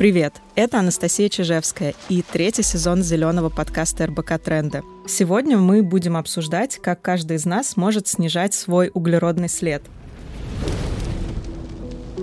Привет, это Анастасия Чижевская и третий сезон зеленого подкаста РБК Тренды. Сегодня мы будем обсуждать, как каждый из нас может снижать свой углеродный след.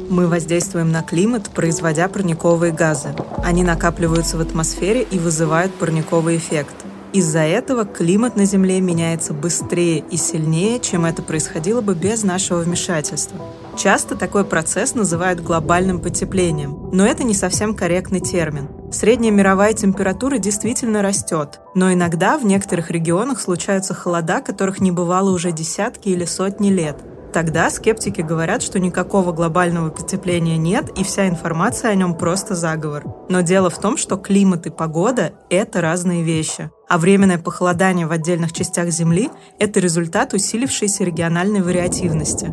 Мы воздействуем на климат, производя парниковые газы. Они накапливаются в атмосфере и вызывают парниковый эффект. Из-за этого климат на Земле меняется быстрее и сильнее, чем это происходило бы без нашего вмешательства. Часто такой процесс называют глобальным потеплением, но это не совсем корректный термин. Средняя мировая температура действительно растет, но иногда в некоторых регионах случаются холода, которых не бывало уже десятки или сотни лет. Тогда скептики говорят, что никакого глобального потепления нет, и вся информация о нем просто заговор. Но дело в том, что климат и погода – это разные вещи. А временное похолодание в отдельных частях Земли – это результат усилившейся региональной вариативности.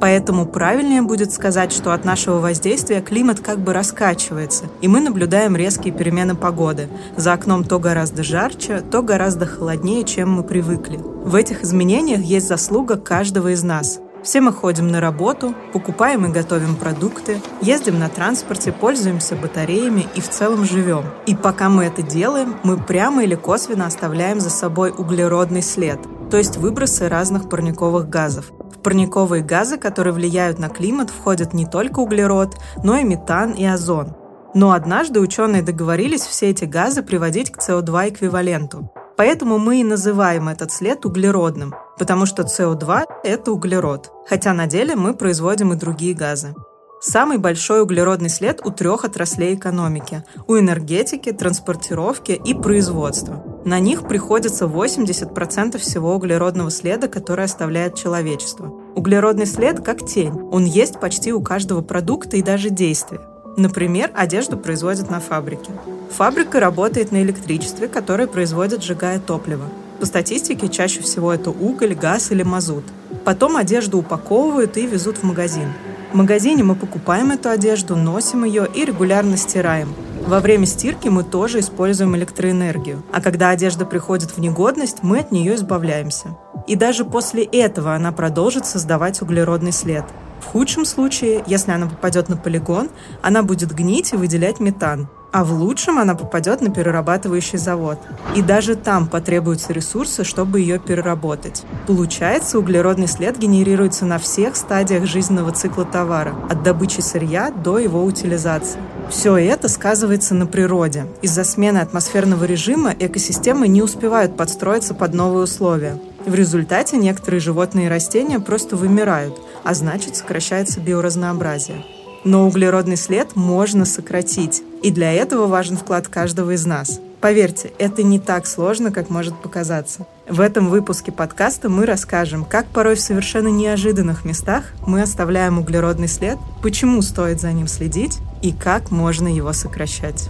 Поэтому правильнее будет сказать, что от нашего воздействия климат как бы раскачивается, и мы наблюдаем резкие перемены погоды. За окном то гораздо жарче, то гораздо холоднее, чем мы привыкли. В этих изменениях есть заслуга каждого из нас. Все мы ходим на работу, покупаем и готовим продукты, ездим на транспорте, пользуемся батареями и в целом живем. И пока мы это делаем, мы прямо или косвенно оставляем за собой углеродный след, то есть выбросы разных парниковых газов парниковые газы, которые влияют на климат, входят не только углерод, но и метан и озон. Но однажды ученые договорились все эти газы приводить к СО2 эквиваленту. Поэтому мы и называем этот след углеродным, потому что СО2 – это углерод, хотя на деле мы производим и другие газы. Самый большой углеродный след у трех отраслей экономики – у энергетики, транспортировки и производства. На них приходится 80% всего углеродного следа, который оставляет человечество. Углеродный след как тень. Он есть почти у каждого продукта и даже действия. Например, одежду производят на фабрике. Фабрика работает на электричестве, которое производит, сжигая топливо. По статистике, чаще всего это уголь, газ или мазут. Потом одежду упаковывают и везут в магазин. В магазине мы покупаем эту одежду, носим ее и регулярно стираем. Во время стирки мы тоже используем электроэнергию, а когда одежда приходит в негодность, мы от нее избавляемся. И даже после этого она продолжит создавать углеродный след. В худшем случае, если она попадет на полигон, она будет гнить и выделять метан а в лучшем она попадет на перерабатывающий завод. И даже там потребуются ресурсы, чтобы ее переработать. Получается, углеродный след генерируется на всех стадиях жизненного цикла товара, от добычи сырья до его утилизации. Все это сказывается на природе. Из-за смены атмосферного режима экосистемы не успевают подстроиться под новые условия. В результате некоторые животные и растения просто вымирают, а значит сокращается биоразнообразие. Но углеродный след можно сократить, и для этого важен вклад каждого из нас. Поверьте, это не так сложно, как может показаться. В этом выпуске подкаста мы расскажем, как порой в совершенно неожиданных местах мы оставляем углеродный след, почему стоит за ним следить и как можно его сокращать.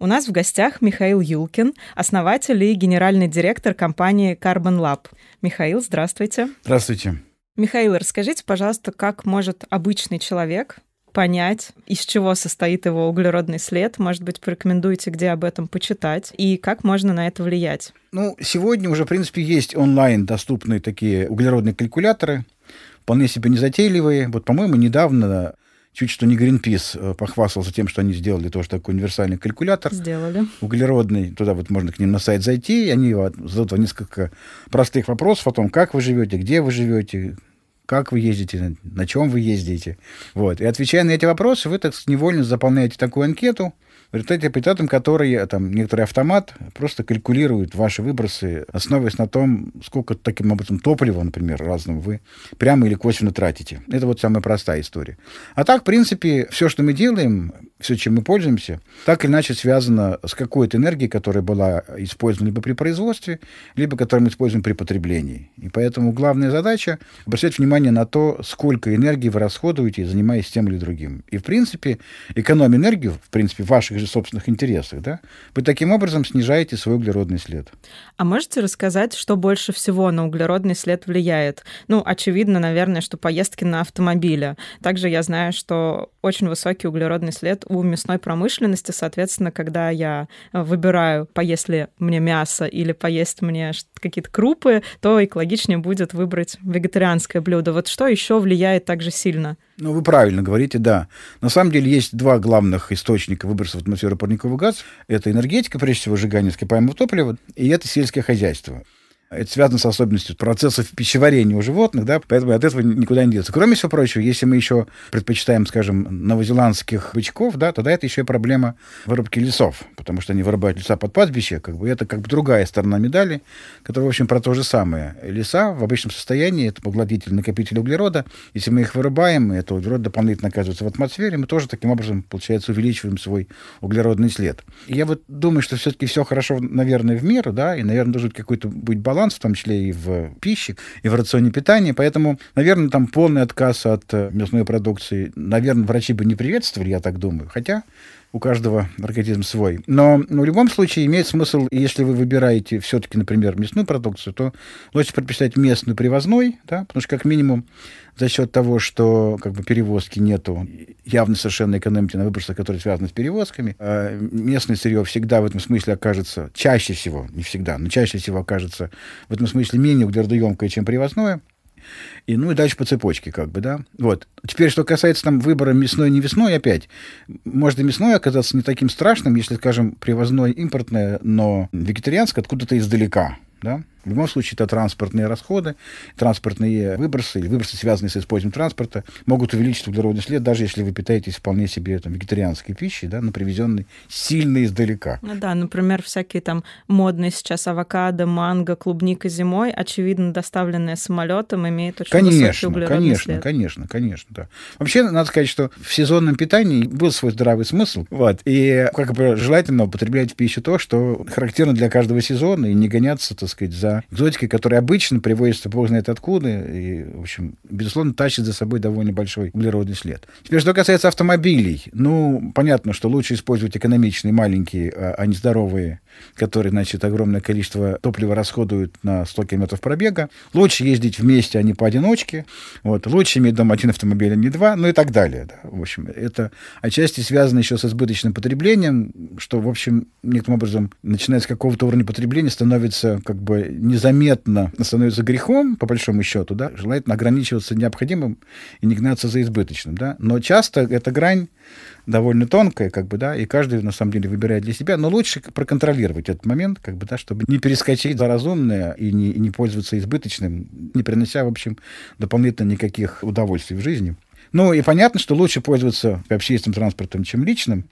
У нас в гостях Михаил Юлкин, основатель и генеральный директор компании Carbon Lab. Михаил, здравствуйте. Здравствуйте. Михаил, расскажите, пожалуйста, как может обычный человек понять, из чего состоит его углеродный след. Может быть, порекомендуете, где об этом почитать, и как можно на это влиять? Ну, сегодня уже, в принципе, есть онлайн доступные такие углеродные калькуляторы, вполне себе незатейливые. Вот, по-моему, недавно чуть что не Greenpeace э, похвастался тем, что они сделали тоже такой универсальный калькулятор. Сделали. Углеродный. Туда вот можно к ним на сайт зайти, и они зададут вам несколько простых вопросов о том, как вы живете, где вы живете, как вы ездите, на чем вы ездите. Вот. И отвечая на эти вопросы, вы так невольно заполняете такую анкету, в результате по итогам которой там, некоторый автомат просто калькулирует ваши выбросы, основываясь на том, сколько таким образом топлива, например, разного вы прямо или косвенно тратите. Это вот самая простая история. А так, в принципе, все, что мы делаем, все, чем мы пользуемся, так или иначе связано с какой-то энергией, которая была использована либо при производстве, либо которую мы используем при потреблении. И поэтому главная задача — обращать внимание на то, сколько энергии вы расходуете, занимаясь тем или другим. И, в принципе, экономия энергию, в принципе, в ваших же собственных интересах, да, вы таким образом снижаете свой углеродный след. А можете рассказать, что больше всего на углеродный след влияет? Ну, очевидно, наверное, что поездки на автомобиле. Также я знаю, что очень высокий углеродный след у мясной промышленности. Соответственно, когда я выбираю, поесть ли мне мясо или поесть мне какие-то крупы, то экологичнее будет выбрать вегетарианское блюдо. Вот что еще влияет так же сильно? Ну, вы правильно говорите, да. На самом деле есть два главных источника выбросов в атмосферу парниковых газов. Это энергетика, прежде всего, сжигание ископаемого топлива, и это сельское хозяйство. Это связано с особенностью процессов пищеварения у животных, да, поэтому от этого никуда не деться. Кроме всего прочего, если мы еще предпочитаем, скажем, новозеландских бычков, да, тогда это еще и проблема вырубки лесов, потому что они вырубают леса под пастбище, как бы это как бы другая сторона медали, которая, в общем, про то же самое. Леса в обычном состоянии, это поглотитель, накопитель углерода, если мы их вырубаем, и это углерод дополнительно оказывается в атмосфере, мы тоже таким образом, получается, увеличиваем свой углеродный след. И я вот думаю, что все-таки все хорошо, наверное, в меру, да, и, наверное, должен какой-то быть баланс баланс, в том числе и в пище, и в рационе питания. Поэтому, наверное, там полный отказ от э, мясной продукции, наверное, врачи бы не приветствовали, я так думаю. Хотя у каждого организм свой. Но ну, в любом случае имеет смысл, если вы выбираете все-таки, например, мясную продукцию, то лучше предпочитать местную привозной, да, потому что как минимум за счет того, что как бы перевозки нету явно совершенно экономики на выбросах, которые связаны с перевозками, а местное сырье всегда в этом смысле окажется, чаще всего, не всегда, но чаще всего окажется в этом смысле менее углеродоемкое, чем привозное. И, ну и дальше по цепочке, как бы, да. Вот. Теперь, что касается там выбора мясной, не весной, опять, может и мясной оказаться не таким страшным, если, скажем, привозное импортное, но вегетарианское откуда-то издалека, да. В любом случае, это транспортные расходы, транспортные выбросы, или выбросы, связанные с использованием транспорта, могут увеличить углеродный след, даже если вы питаетесь вполне себе там, вегетарианской пищей, да, но привезенной сильно издалека. Ну да, например, всякие там модные сейчас авокадо, манго, клубника зимой, очевидно, доставленные самолетом, имеют очень конечно, высокий углеродный конечно, след. Конечно, конечно, да. Вообще, надо сказать, что в сезонном питании был свой здравый смысл, вот, и как бы желательно употреблять в пищу то, что характерно для каждого сезона, и не гоняться, так сказать, за экзотикой, которая обычно привозится бог знает откуда, и, в общем, безусловно, тащит за собой довольно большой углеродный след. Теперь, что касается автомобилей, ну, понятно, что лучше использовать экономичные, маленькие, а, а не здоровые, которые, значит, огромное количество топлива расходуют на 100 километров пробега. Лучше ездить вместе, а не поодиночке. Вот. Лучше иметь дома один автомобиль, а не два, ну и так далее. Да. В общем, это отчасти связано еще с избыточным потреблением, что, в общем, некоторым образом, начиная с какого-то уровня потребления, становится как бы незаметно становится грехом, по большому счету, да, желательно ограничиваться необходимым и не гнаться за избыточным, да, но часто эта грань довольно тонкая, как бы, да, и каждый, на самом деле, выбирает для себя, но лучше проконтролировать этот момент, как бы, да, чтобы не перескочить за разумное и не, и не пользоваться избыточным, не принося, в общем, дополнительно никаких удовольствий в жизни. Ну, и понятно, что лучше пользоваться общественным транспортом, чем личным,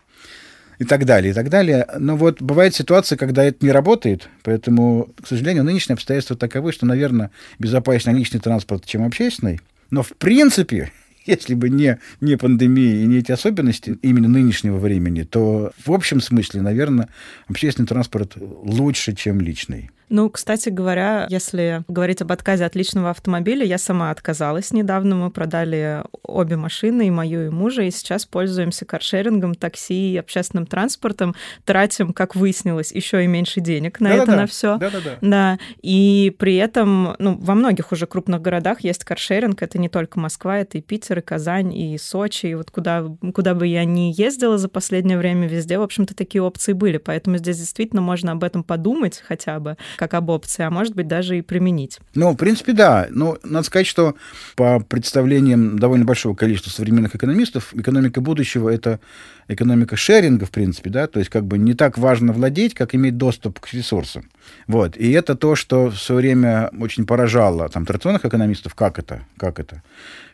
и так далее, и так далее. Но вот бывает ситуация, когда это не работает, поэтому, к сожалению, нынешние обстоятельства таковы, что, наверное, безопаснее личный транспорт, чем общественный. Но в принципе, если бы не, не пандемия и не эти особенности именно нынешнего времени, то в общем смысле, наверное, общественный транспорт лучше, чем личный. Ну, кстати говоря, если говорить об отказе от личного автомобиля, я сама отказалась недавно. Мы продали обе машины, и мою, и мужа, и сейчас пользуемся каршерингом, такси и общественным транспортом. Тратим, как выяснилось, еще и меньше денег на Да-да-да. это, на все. Да-да-да. Да, и при этом, ну, во многих уже крупных городах есть каршеринг. Это не только Москва, это и Питер, и Казань, и Сочи. И вот куда, куда бы я ни ездила за последнее время, везде, в общем-то, такие опции были. Поэтому здесь действительно можно об этом подумать хотя бы, как об опции, а может быть даже и применить. Ну, в принципе, да. Но надо сказать, что по представлениям довольно большого количества современных экономистов, экономика будущего — это экономика шеринга, в принципе, да, то есть как бы не так важно владеть, как иметь доступ к ресурсам. Вот. И это то, что в свое время очень поражало там традиционных экономистов, как это, как это.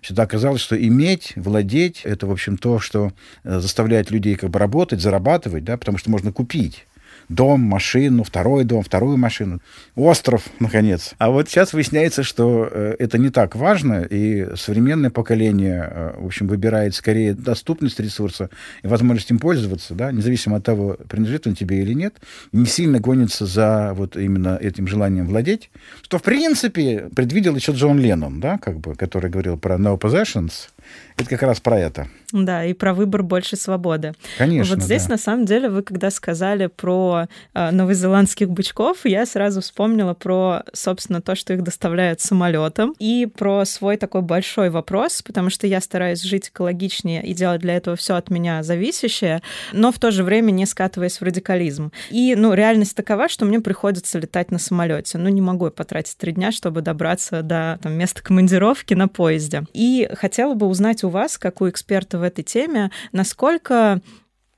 Всегда казалось, что иметь, владеть — это, в общем, то, что э, заставляет людей как бы работать, зарабатывать, да, потому что можно купить дом, машину, второй дом, вторую машину, остров, наконец. А вот сейчас выясняется, что э, это не так важно, и современное поколение, э, в общем, выбирает скорее доступность ресурса и возможность им пользоваться, да, независимо от того, принадлежит он тебе или нет, не сильно гонится за вот именно этим желанием владеть, что, в принципе, предвидел еще Джон Леннон, да, как бы, который говорил про no possessions, Это как раз про это. Да, и про выбор больше свободы. Конечно. Вот здесь, да. на самом деле, вы когда сказали про э, новозеландских бычков, я сразу вспомнила про, собственно, то, что их доставляют самолетом, и про свой такой большой вопрос, потому что я стараюсь жить экологичнее и делать для этого все от меня зависящее, но в то же время не скатываясь в радикализм. И, ну, реальность такова, что мне приходится летать на самолете. Ну, не могу я потратить три дня, чтобы добраться до там, места командировки на поезде. И хотела бы узнать у вас, как у эксперта в этой теме, насколько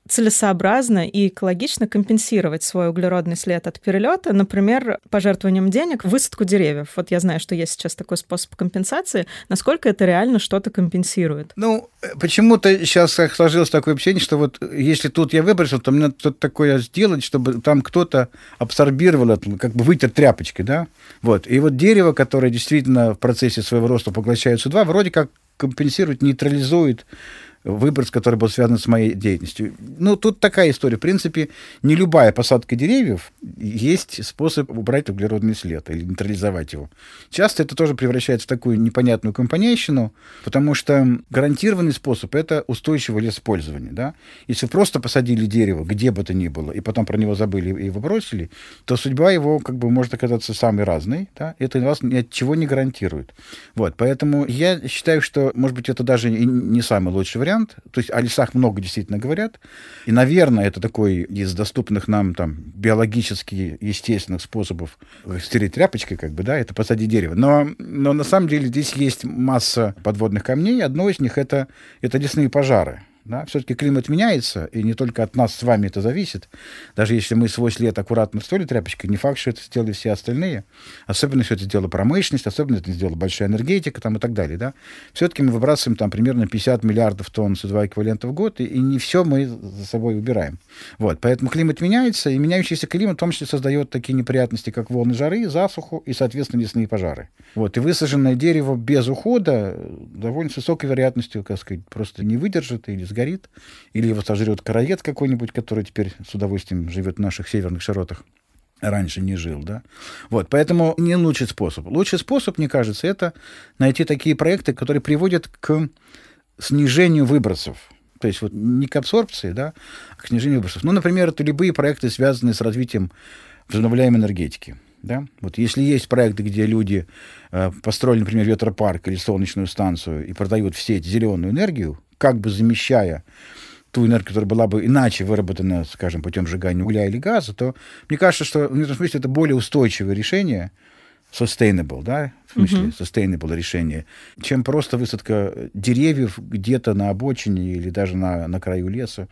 целесообразно и экологично компенсировать свой углеродный след от перелета, например, пожертвованием денег высадку деревьев. Вот я знаю, что есть сейчас такой способ компенсации. Насколько это реально что-то компенсирует? Ну, почему-то сейчас сложилось такое ощущение, что вот если тут я выбросил, то мне что-то такое сделать, чтобы там кто-то абсорбировал это, как бы вытер тряпочкой, да? Вот. И вот дерево, которое действительно в процессе своего роста поглощает СО2, вроде как компенсирует, нейтрализует выброс, который был связан с моей деятельностью. Ну, тут такая история. В принципе, не любая посадка деревьев есть способ убрать углеродный след или нейтрализовать его. Часто это тоже превращается в такую непонятную компонейщину, потому что гарантированный способ — это устойчивое лесопользование. Да? Если просто посадили дерево, где бы то ни было, и потом про него забыли и выбросили, то судьба его как бы может оказаться самой разной. Да? Это вас ни от чего не гарантирует. Вот, поэтому я считаю, что, может быть, это даже и не самый лучший вариант, вариант. То есть о лесах много действительно говорят. И, наверное, это такой из доступных нам там биологически естественных способов стереть тряпочкой, как бы, да, это посадить дерево. Но, но на самом деле здесь есть масса подводных камней. Одно из них это, это лесные пожары. Да? Все-таки климат меняется, и не только от нас с вами это зависит. Даже если мы свой след аккуратно стоили тряпочкой, не факт, что это сделали все остальные. Особенно, что это сделала промышленность, особенно это сделала большая энергетика там, и так далее. Да? Все-таки мы выбрасываем там примерно 50 миллиардов тонн СО2 эквивалента в год, и, и не все мы за собой убираем. Вот. Поэтому климат меняется, и меняющийся климат в том числе создает такие неприятности, как волны жары, засуху и, соответственно, лесные пожары. Вот. И высаженное дерево без ухода довольно с высокой вероятностью, как сказать, просто не выдержит или сгорит, или его сожрет короед какой-нибудь, который теперь с удовольствием живет в наших северных широтах раньше не жил, да. Вот, поэтому не лучший способ. Лучший способ, мне кажется, это найти такие проекты, которые приводят к снижению выбросов. То есть вот не к абсорбции, да, а к снижению выбросов. Ну, например, это любые проекты, связанные с развитием возобновляемой энергетики. Да? Вот если есть проекты, где люди э, построили, например, ветропарк или солнечную станцию и продают все эти зеленую энергию, как бы замещая ту энергию, которая была бы иначе выработана, скажем, путем сжигания угля или газа, то мне кажется, что в этом смысле это более устойчивое решение, sustainable, да, в смысле uh-huh. sustainable решение, чем просто высадка деревьев где-то на обочине или даже на, на краю леса.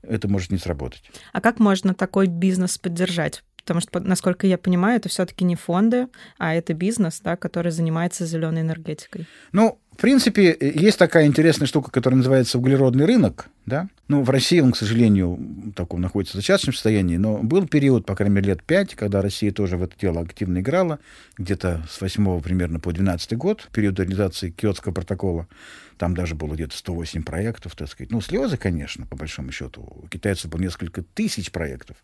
Это может не сработать. А как можно такой бизнес поддержать? Потому что, насколько я понимаю, это все-таки не фонды, а это бизнес, да, который занимается зеленой энергетикой. Ну, в принципе, есть такая интересная штука, которая называется углеродный рынок. Да? Ну, в России он, к сожалению, таком находится в зачаточном состоянии, но был период, по крайней мере, лет пять, когда Россия тоже в это дело активно играла, где-то с 8 примерно по 12 год, период реализации Киотского протокола. Там даже было где-то 108 проектов, так сказать. Ну, слезы, конечно, по большому счету. У китайцев было несколько тысяч проектов,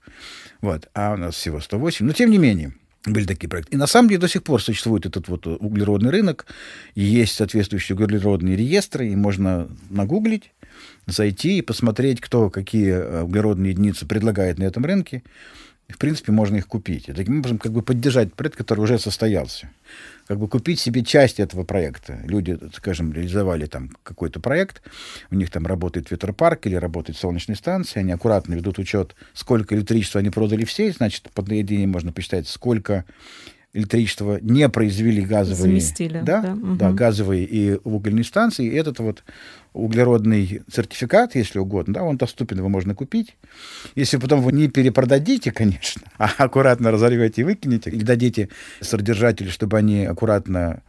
вот, а у нас всего 108. Но, тем не менее, были такие проекты. И на самом деле до сих пор существует этот вот углеродный рынок, и есть соответствующие углеродные реестры, и можно нагуглить, зайти и посмотреть, кто какие э, углеродные единицы предлагает на этом рынке. И, в принципе, можно их купить. И таким образом как бы поддержать проект, который уже состоялся. Как бы купить себе часть этого проекта. Люди, скажем, реализовали там какой-то проект, у них там работает ветропарк или работает солнечная станция, они аккуратно ведут учет, сколько электричества они продали в сеть, значит, под единием можно посчитать, сколько электричество не произвели газовые, Заместили, да, да, да, угу. газовые и угольные станции. И этот вот углеродный сертификат, если угодно, да, он доступен, его можно купить. Если потом вы не перепродадите, конечно, а аккуратно разорвете и выкинете, или дадите содержателю, чтобы они аккуратно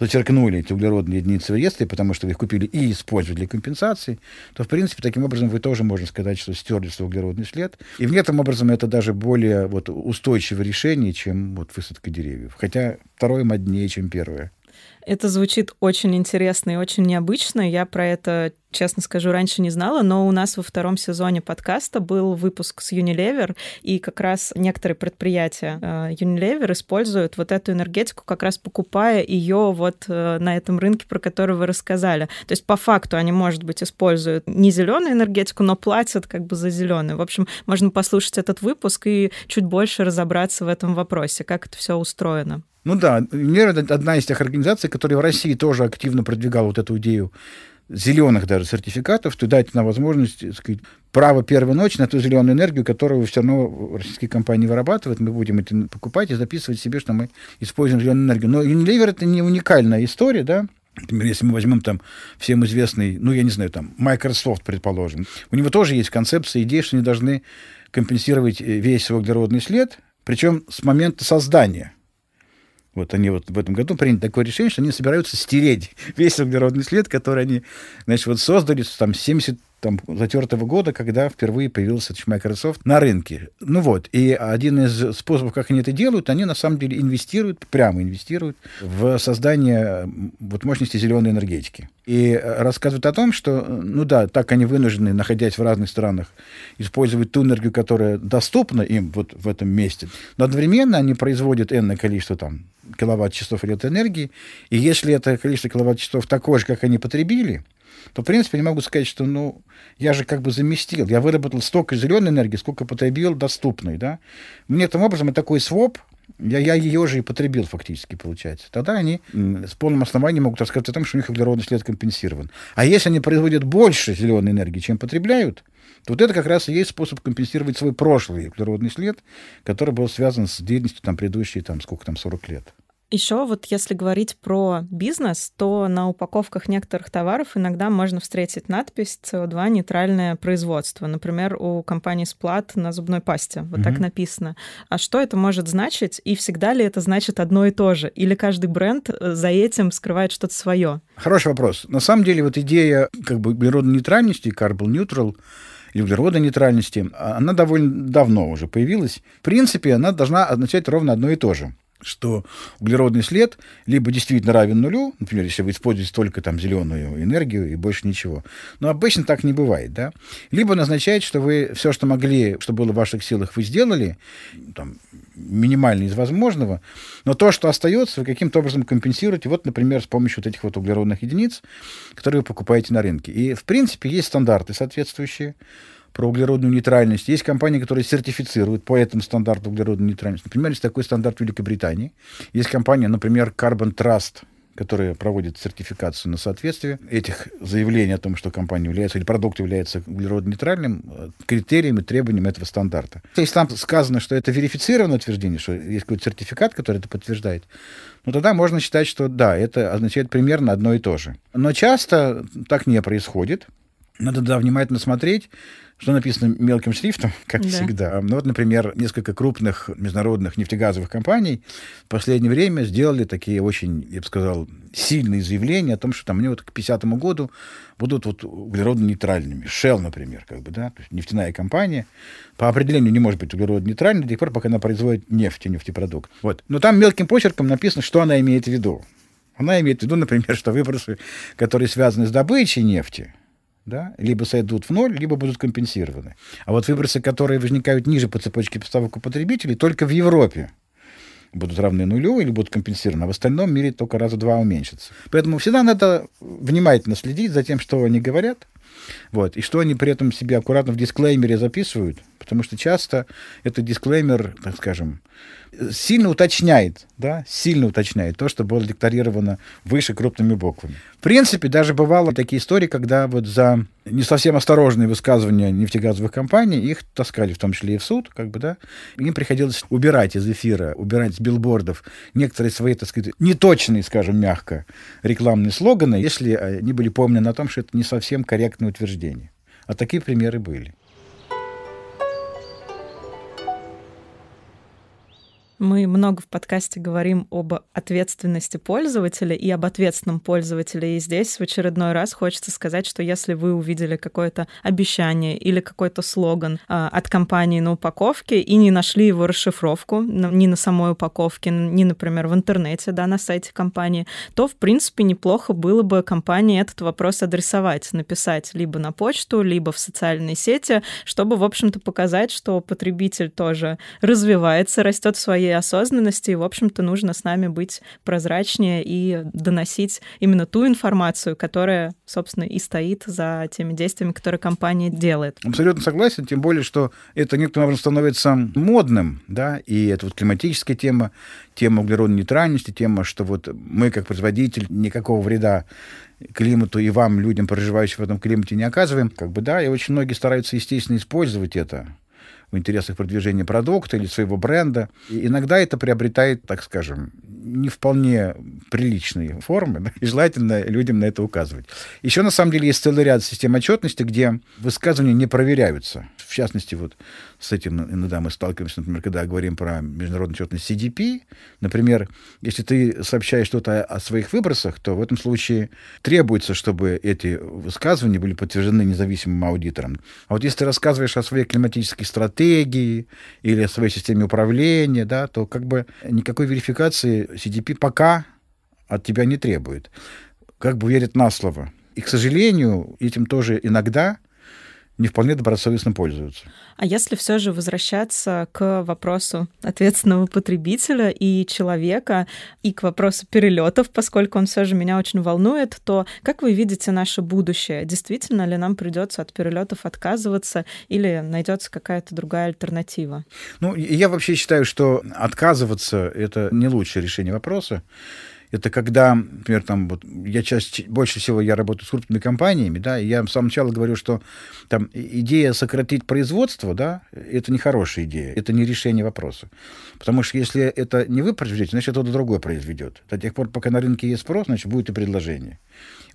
зачеркнули эти углеродные единицы в реестре, потому что вы их купили и использовали для компенсации, то, в принципе, таким образом вы тоже можно сказать, что стерли свой углеродный след. И в некотором образом это даже более вот, устойчивое решение, чем вот, высадка деревьев. Хотя второе моднее, чем первое. Это звучит очень интересно и очень необычно. Я про это, честно скажу, раньше не знала, но у нас во втором сезоне подкаста был выпуск с Unilever, и как раз некоторые предприятия э, Unilever используют вот эту энергетику, как раз покупая ее вот э, на этом рынке, про который вы рассказали. То есть по факту они, может быть, используют не зеленую энергетику, но платят как бы за зеленую. В общем, можно послушать этот выпуск и чуть больше разобраться в этом вопросе, как это все устроено. Ну да, Универ — это одна из тех организаций, которая в России тоже активно продвигала вот эту идею зеленых даже сертификатов, то дать нам возможность, сказать, право первой ночи на ту зеленую энергию, которую все равно российские компании вырабатывают, мы будем это покупать и записывать себе, что мы используем зеленую энергию. Но Unilever это не уникальная история, да, Например, если мы возьмем там всем известный, ну, я не знаю, там, Microsoft, предположим, у него тоже есть концепция, идея, что они должны компенсировать э, весь свой углеродный след, причем с момента создания вот они вот в этом году приняли такое решение, что они собираются стереть весь углеродный след, который они, значит, вот создали там 70 там, затертого года, когда впервые появился Microsoft на рынке. Ну вот, и один из способов, как они это делают, они на самом деле инвестируют, прямо инвестируют в создание вот мощности зеленой энергетики. И рассказывают о том, что, ну да, так они вынуждены, находясь в разных странах, использовать ту энергию, которая доступна им вот в этом месте. Но одновременно они производят энное количество там киловатт-часов электроэнергии, и если это количество киловатт-часов такое же, как они потребили, то, в принципе, не могу сказать, что, ну, я же как бы заместил. Я выработал столько зеленой энергии, сколько потребил доступной, да. Мне таким образом такой своп, я, я ее же и потребил фактически, получается. Тогда они с полным основанием могут рассказать о том, что у них углеродный след компенсирован. А если они производят больше зеленой энергии, чем потребляют, то вот это как раз и есть способ компенсировать свой прошлый углеродный след, который был связан с деятельностью там, предыдущие, там, сколько там, 40 лет. Еще вот если говорить про бизнес, то на упаковках некоторых товаров иногда можно встретить надпись CO2 нейтральное производство. Например, у компании Splат на зубной пасте. Вот mm-hmm. так написано. А что это может значить? И всегда ли это значит одно и то же? Или каждый бренд э, за этим скрывает что-то свое? Хороший вопрос. На самом деле вот идея как бы углеродной нейтральности, carbon neutral, или углеродонейтральности, она довольно давно уже появилась. В принципе, она должна означать ровно одно и то же что углеродный след либо действительно равен нулю, например, если вы используете только там зеленую энергию и больше ничего. Но обычно так не бывает, да. Либо он означает, что вы все, что могли, что было в ваших силах, вы сделали, там, минимально из возможного, но то, что остается, вы каким-то образом компенсируете, вот, например, с помощью вот этих вот углеродных единиц, которые вы покупаете на рынке. И, в принципе, есть стандарты соответствующие, про углеродную нейтральность. Есть компании, которые сертифицируют по этому стандарту углеродной нейтральности. Например, есть такой стандарт в Великобритании. Есть компания, например, Carbon Trust, которая проводит сертификацию на соответствие этих заявлений о том, что компания является или продукт является углеродно-нейтральным, э, критериям и требованиям этого стандарта. Если там сказано, что это верифицированное утверждение, что есть какой-то сертификат, который это подтверждает, ну тогда можно считать, что да, это означает примерно одно и то же. Но часто так не происходит. Надо да, внимательно смотреть, что написано мелким шрифтом, как да. всегда. Ну вот, например, несколько крупных международных нефтегазовых компаний в последнее время сделали такие очень, я бы сказал, сильные заявления о том, что там они вот к 50 году будут вот углеродно-нейтральными. Shell, например, как бы, да, то есть нефтяная компания по определению не может быть углеродно-нейтральной до тех пор, пока она производит нефть и нефтепродукт. Вот. Но там мелким почерком написано, что она имеет в виду. Она имеет в виду, например, что выбросы, которые связаны с добычей нефти, да, либо сойдут в ноль, либо будут компенсированы. А вот выбросы, которые возникают ниже по цепочке поставок у потребителей, только в Европе будут равны нулю или будут компенсированы, а в остальном мире только раза два уменьшатся. Поэтому всегда надо внимательно следить за тем, что они говорят, вот, и что они при этом себе аккуратно в дисклеймере записывают, потому что часто этот дисклеймер, так скажем, сильно уточняет, да, сильно уточняет то, что было декларировано выше крупными буквами. В принципе, даже бывало такие истории, когда вот за не совсем осторожные высказывания нефтегазовых компаний их таскали, в том числе и в суд, как бы, да, им приходилось убирать из эфира, убирать с билбордов некоторые свои, так сказать, неточные, скажем, мягко, рекламные слоганы, если они были помнены о том, что это не совсем корректное утверждение. А такие примеры были. Мы много в подкасте говорим об ответственности пользователя и об ответственном пользователе. И здесь в очередной раз хочется сказать, что если вы увидели какое-то обещание или какой-то слоган э, от компании на упаковке и не нашли его расшифровку ни на самой упаковке, ни, например, в интернете, да, на сайте компании, то, в принципе, неплохо было бы компании этот вопрос адресовать, написать либо на почту, либо в социальной сети, чтобы, в общем-то, показать, что потребитель тоже развивается, растет в своей осознанности, в общем-то, нужно с нами быть прозрачнее и доносить именно ту информацию, которая, собственно, и стоит за теми действиями, которые компания делает. Абсолютно согласен, тем более, что это некоторым образом становится модным, да, и это вот климатическая тема, тема углеродной нейтральности, тема, что вот мы, как производитель, никакого вреда климату и вам, людям, проживающим в этом климате, не оказываем. Как бы, да, и очень многие стараются, естественно, использовать это в интересах продвижения продукта или своего бренда. И иногда это приобретает, так скажем, не вполне приличные формы, да, и желательно людям на это указывать. Еще, на самом деле, есть целый ряд систем отчетности, где высказывания не проверяются. В частности, вот с этим иногда мы сталкиваемся, например, когда говорим про международную отчетность CDP. Например, если ты сообщаешь что-то о своих выбросах, то в этом случае требуется, чтобы эти высказывания были подтверждены независимым аудитором. А вот если ты рассказываешь о своей климатической стратегии или о своей системе управления, да, то как бы никакой верификации CDP пока от тебя не требует. Как бы верит на слово. И, к сожалению, этим тоже иногда не вполне добросовестно пользуются. А если все же возвращаться к вопросу ответственного потребителя и человека, и к вопросу перелетов, поскольку он все же меня очень волнует, то как вы видите наше будущее? Действительно ли нам придется от перелетов отказываться или найдется какая-то другая альтернатива? Ну, я вообще считаю, что отказываться это не лучшее решение вопроса. Это когда, например, там вот я часть, больше всего я работаю с крупными компаниями, да, и я с самого начала говорю, что там идея сократить производство, да, это не хорошая идея, это не решение вопроса. Потому что если это не вы произведете, значит, кто-то другой произведет. До тех пор, пока на рынке есть спрос, значит, будет и предложение.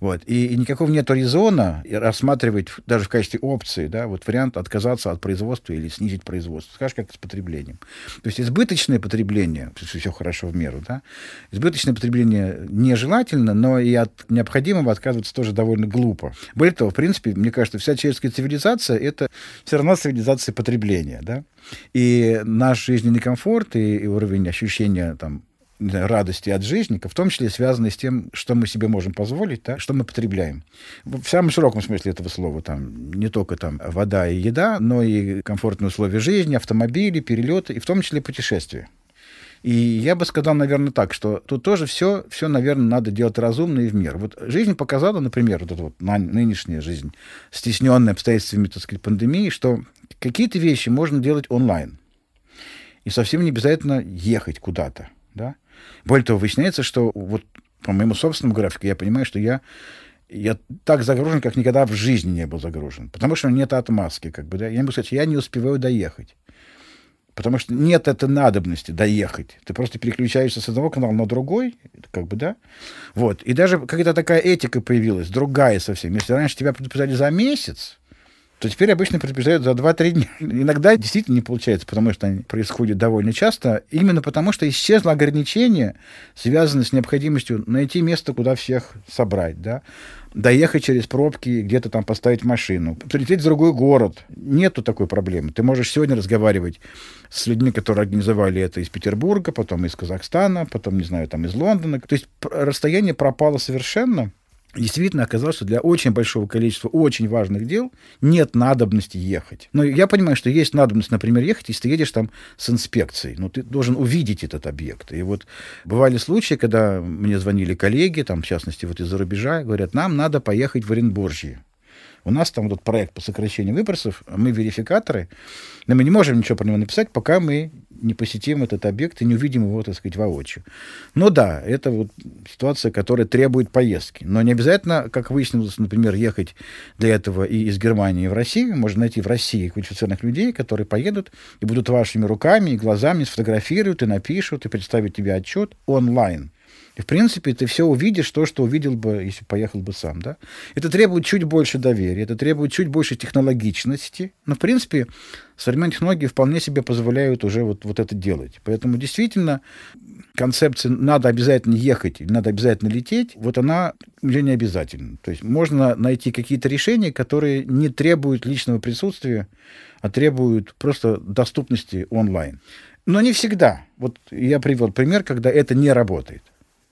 Вот. И, и никакого нет резона рассматривать даже в качестве опции да, вот вариант отказаться от производства или снизить производство. Скажешь, как с потреблением. То есть избыточное потребление, все хорошо в меру, да, избыточное потребление нежелательно, но и от необходимого отказываться тоже довольно глупо. Более того, в принципе, мне кажется, вся человеческая цивилизация — это все равно цивилизация потребления. Да? И наш жизненный комфорт и, и уровень ощущения там, радости от жизни, в том числе связанные с тем, что мы себе можем позволить, да, что мы потребляем. В самом широком смысле этого слова. Там, не только там, вода и еда, но и комфортные условия жизни, автомобили, перелеты, и в том числе путешествия. И я бы сказал, наверное, так, что тут тоже все, все, наверное, надо делать разумно и в меру. Вот жизнь показала, например, вот эта вот нынешняя жизнь, стесненная обстоятельствами, так сказать, пандемии, что какие-то вещи можно делать онлайн. И совсем не обязательно ехать куда-то. Да? Более того, выясняется, что вот по моему собственному графику я понимаю, что я я так загружен, как никогда в жизни не был загружен. Потому что нет отмазки, как бы, да. Я могу сказать, я не успеваю доехать. Потому что нет этой надобности доехать. Ты просто переключаешься с одного канала на другой, как бы, да. Вот. И даже какая-то такая этика появилась, другая совсем. Если раньше тебя предупреждали за месяц, то теперь обычно предупреждают за 2-3 дня. Иногда действительно не получается, потому что они происходят довольно часто, именно потому что исчезло ограничение, связанное с необходимостью найти место, куда всех собрать, да, доехать через пробки, где-то там поставить машину, прилететь в другой город. Нету такой проблемы. Ты можешь сегодня разговаривать с людьми, которые организовали это из Петербурга, потом из Казахстана, потом, не знаю, там из Лондона. То есть расстояние пропало совершенно, действительно оказалось, что для очень большого количества очень важных дел нет надобности ехать. Но я понимаю, что есть надобность, например, ехать, если ты едешь там с инспекцией. Но ты должен увидеть этот объект. И вот бывали случаи, когда мне звонили коллеги, там, в частности, вот из-за рубежа, говорят, нам надо поехать в Оренбуржье. У нас там вот проект по сокращению выбросов, мы верификаторы, но мы не можем ничего про него написать, пока мы не посетим этот объект и не увидим его, так сказать, воочию. Но да, это вот ситуация, которая требует поездки. Но не обязательно, как выяснилось, например, ехать для этого и из Германии в Россию. Можно найти в России квалифицированных людей, которые поедут и будут вашими руками и глазами сфотографируют и напишут, и представят тебе отчет онлайн. И, в принципе, ты все увидишь, то, что увидел бы, если поехал бы сам. Да? Это требует чуть больше доверия, это требует чуть больше технологичности. Но, в принципе, современные технологии вполне себе позволяют уже вот, вот это делать. Поэтому, действительно, концепция «надо обязательно ехать» «надо обязательно лететь», вот она уже не обязательна. То есть можно найти какие-то решения, которые не требуют личного присутствия, а требуют просто доступности онлайн. Но не всегда. Вот я привел пример, когда это не работает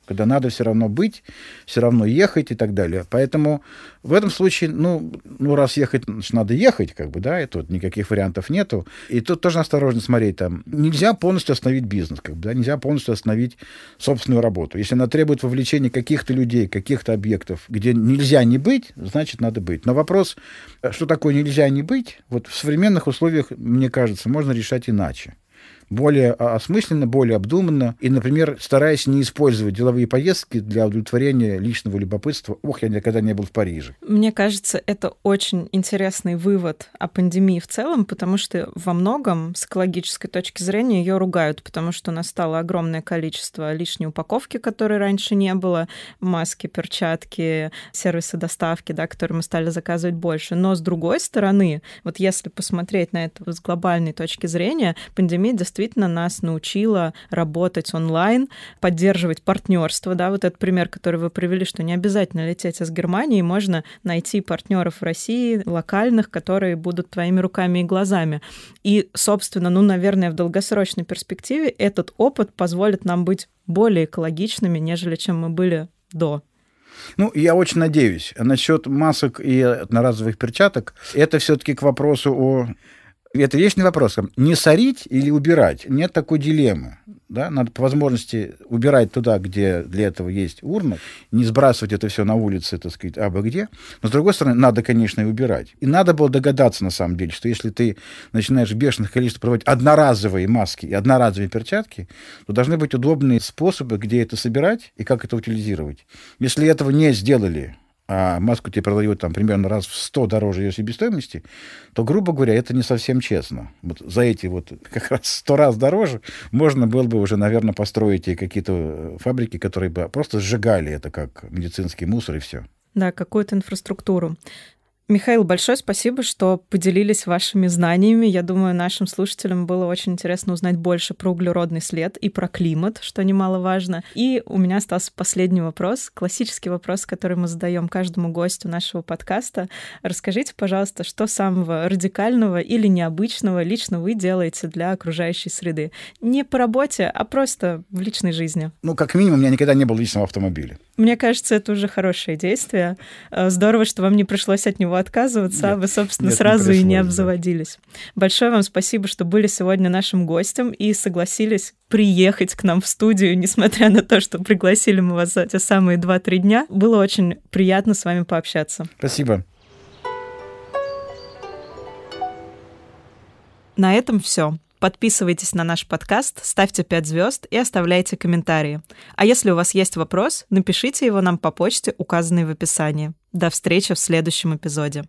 когда надо все равно быть, все равно ехать и так далее. Поэтому в этом случае, ну, ну раз ехать, значит, надо ехать, как бы, да, и тут никаких вариантов нету. И тут тоже осторожно смотреть, там, нельзя полностью остановить бизнес, как бы, да, нельзя полностью остановить собственную работу. Если она требует вовлечения каких-то людей, каких-то объектов, где нельзя не быть, значит, надо быть. Но вопрос, что такое нельзя не быть, вот в современных условиях, мне кажется, можно решать иначе более осмысленно, более обдуманно, и, например, стараясь не использовать деловые поездки для удовлетворения личного любопытства. Ох, я никогда не был в Париже. Мне кажется, это очень интересный вывод о пандемии в целом, потому что во многом с экологической точки зрения ее ругают, потому что настало огромное количество лишней упаковки, которой раньше не было, маски, перчатки, сервисы доставки, да, которые мы стали заказывать больше. Но с другой стороны, вот если посмотреть на это с глобальной точки зрения, пандемия действительно действительно нас научила работать онлайн, поддерживать партнерство. Да, вот этот пример, который вы привели, что не обязательно лететь из Германии, можно найти партнеров в России, локальных, которые будут твоими руками и глазами. И, собственно, ну, наверное, в долгосрочной перспективе этот опыт позволит нам быть более экологичными, нежели чем мы были до. Ну, я очень надеюсь. Насчет масок и одноразовых перчаток, это все-таки к вопросу о это вечный вопрос. Не сорить или убирать? Нет такой дилеммы. Да? Надо по возможности убирать туда, где для этого есть урна, не сбрасывать это все на улице, так сказать, абы где. Но, с другой стороны, надо, конечно, и убирать. И надо было догадаться, на самом деле, что если ты начинаешь в бешеных количествах проводить одноразовые маски и одноразовые перчатки, то должны быть удобные способы, где это собирать и как это утилизировать. Если этого не сделали а маску тебе продают там примерно раз в 100 дороже ее себестоимости, то, грубо говоря, это не совсем честно. Вот за эти вот как раз 100 раз дороже можно было бы уже, наверное, построить и какие-то э, фабрики, которые бы просто сжигали это как медицинский мусор и все. Да, какую-то инфраструктуру. Михаил, большое спасибо, что поделились вашими знаниями. Я думаю, нашим слушателям было очень интересно узнать больше про углеродный след и про климат, что немаловажно. И у меня остался последний вопрос, классический вопрос, который мы задаем каждому гостю нашего подкаста. Расскажите, пожалуйста, что самого радикального или необычного лично вы делаете для окружающей среды? Не по работе, а просто в личной жизни. Ну, как минимум, у меня никогда не было личного автомобиля. Мне кажется, это уже хорошее действие. Э, здорово, что вам не пришлось от него отказываться, а нет, а вы, собственно, нет, сразу не и не обзаводились. Да. Большое вам спасибо, что были сегодня нашим гостем и согласились приехать к нам в студию, несмотря на то, что пригласили мы вас за те самые 2-3 дня. Было очень приятно с вами пообщаться. Спасибо. На этом все. Подписывайтесь на наш подкаст, ставьте 5 звезд и оставляйте комментарии. А если у вас есть вопрос, напишите его нам по почте, указанной в описании. До встречи в следующем эпизоде.